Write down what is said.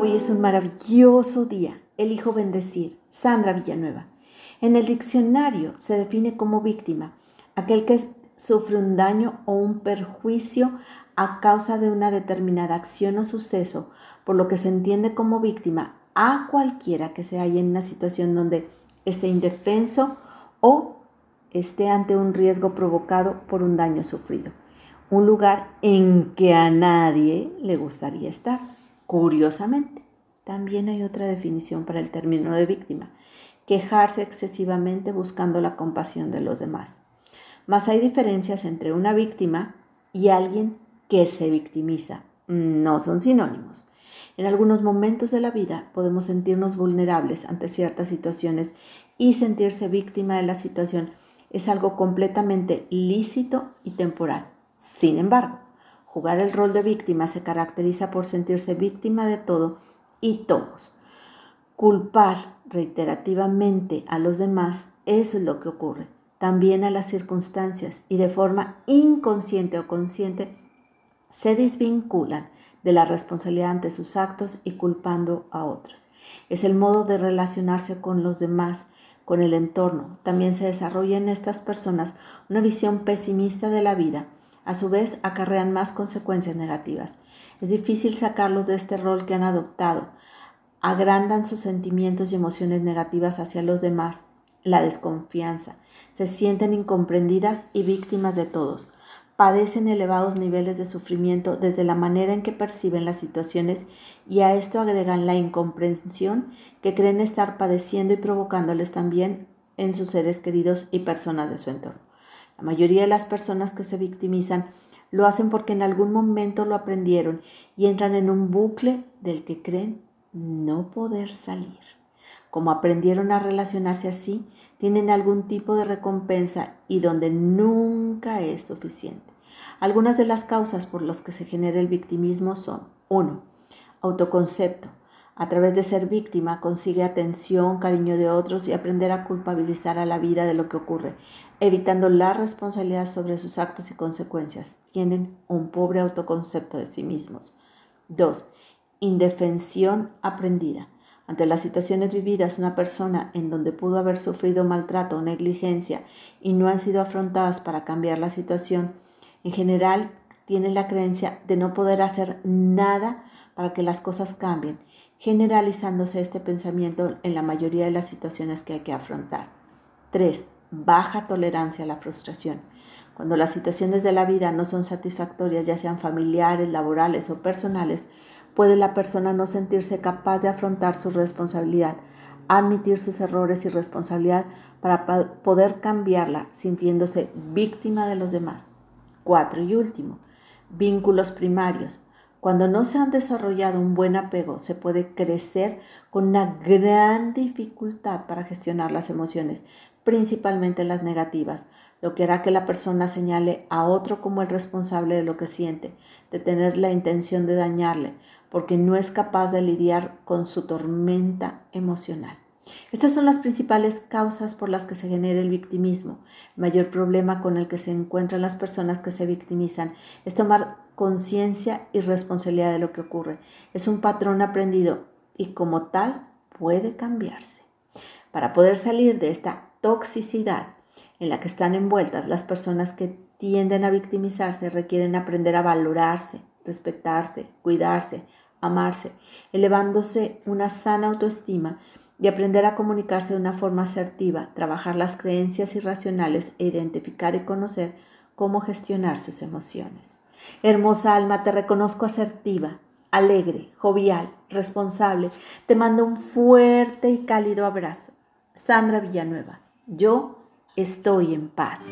Hoy es un maravilloso día. Elijo bendecir. Sandra Villanueva. En el diccionario se define como víctima aquel que sufre un daño o un perjuicio a causa de una determinada acción o suceso, por lo que se entiende como víctima a cualquiera que se halle en una situación donde esté indefenso o esté ante un riesgo provocado por un daño sufrido. Un lugar en que a nadie le gustaría estar. Curiosamente, también hay otra definición para el término de víctima, quejarse excesivamente buscando la compasión de los demás. Mas hay diferencias entre una víctima y alguien que se victimiza. No son sinónimos. En algunos momentos de la vida podemos sentirnos vulnerables ante ciertas situaciones y sentirse víctima de la situación es algo completamente lícito y temporal. Sin embargo, jugar el rol de víctima se caracteriza por sentirse víctima de todo y todos. Culpar reiterativamente a los demás, eso es lo que ocurre. También a las circunstancias y de forma inconsciente o consciente se desvinculan de la responsabilidad ante sus actos y culpando a otros. Es el modo de relacionarse con los demás con el entorno. También se desarrolla en estas personas una visión pesimista de la vida. A su vez, acarrean más consecuencias negativas. Es difícil sacarlos de este rol que han adoptado. Agrandan sus sentimientos y emociones negativas hacia los demás, la desconfianza. Se sienten incomprendidas y víctimas de todos padecen elevados niveles de sufrimiento desde la manera en que perciben las situaciones y a esto agregan la incomprensión que creen estar padeciendo y provocándoles también en sus seres queridos y personas de su entorno. La mayoría de las personas que se victimizan lo hacen porque en algún momento lo aprendieron y entran en un bucle del que creen no poder salir. Como aprendieron a relacionarse así, tienen algún tipo de recompensa y donde nunca es suficiente. Algunas de las causas por las que se genera el victimismo son 1. Autoconcepto. A través de ser víctima consigue atención, cariño de otros y aprender a culpabilizar a la vida de lo que ocurre, evitando la responsabilidad sobre sus actos y consecuencias. Tienen un pobre autoconcepto de sí mismos. 2. Indefensión aprendida. Ante las situaciones vividas, una persona en donde pudo haber sufrido maltrato o negligencia y no han sido afrontadas para cambiar la situación, en general tiene la creencia de no poder hacer nada para que las cosas cambien, generalizándose este pensamiento en la mayoría de las situaciones que hay que afrontar. 3. Baja tolerancia a la frustración. Cuando las situaciones de la vida no son satisfactorias, ya sean familiares, laborales o personales, puede la persona no sentirse capaz de afrontar su responsabilidad, admitir sus errores y responsabilidad para poder cambiarla, sintiéndose víctima de los demás. Cuatro y último, vínculos primarios. Cuando no se han desarrollado un buen apego, se puede crecer con una gran dificultad para gestionar las emociones, principalmente las negativas, lo que hará que la persona señale a otro como el responsable de lo que siente, de tener la intención de dañarle, porque no es capaz de lidiar con su tormenta emocional. Estas son las principales causas por las que se genera el victimismo. El mayor problema con el que se encuentran las personas que se victimizan es tomar conciencia y responsabilidad de lo que ocurre. Es un patrón aprendido y como tal puede cambiarse. Para poder salir de esta toxicidad en la que están envueltas las personas que tienden a victimizarse requieren aprender a valorarse, respetarse, cuidarse, amarse, elevándose una sana autoestima y aprender a comunicarse de una forma asertiva, trabajar las creencias irracionales e identificar y conocer cómo gestionar sus emociones. Hermosa alma, te reconozco asertiva, alegre, jovial, responsable. Te mando un fuerte y cálido abrazo. Sandra Villanueva, yo estoy en paz.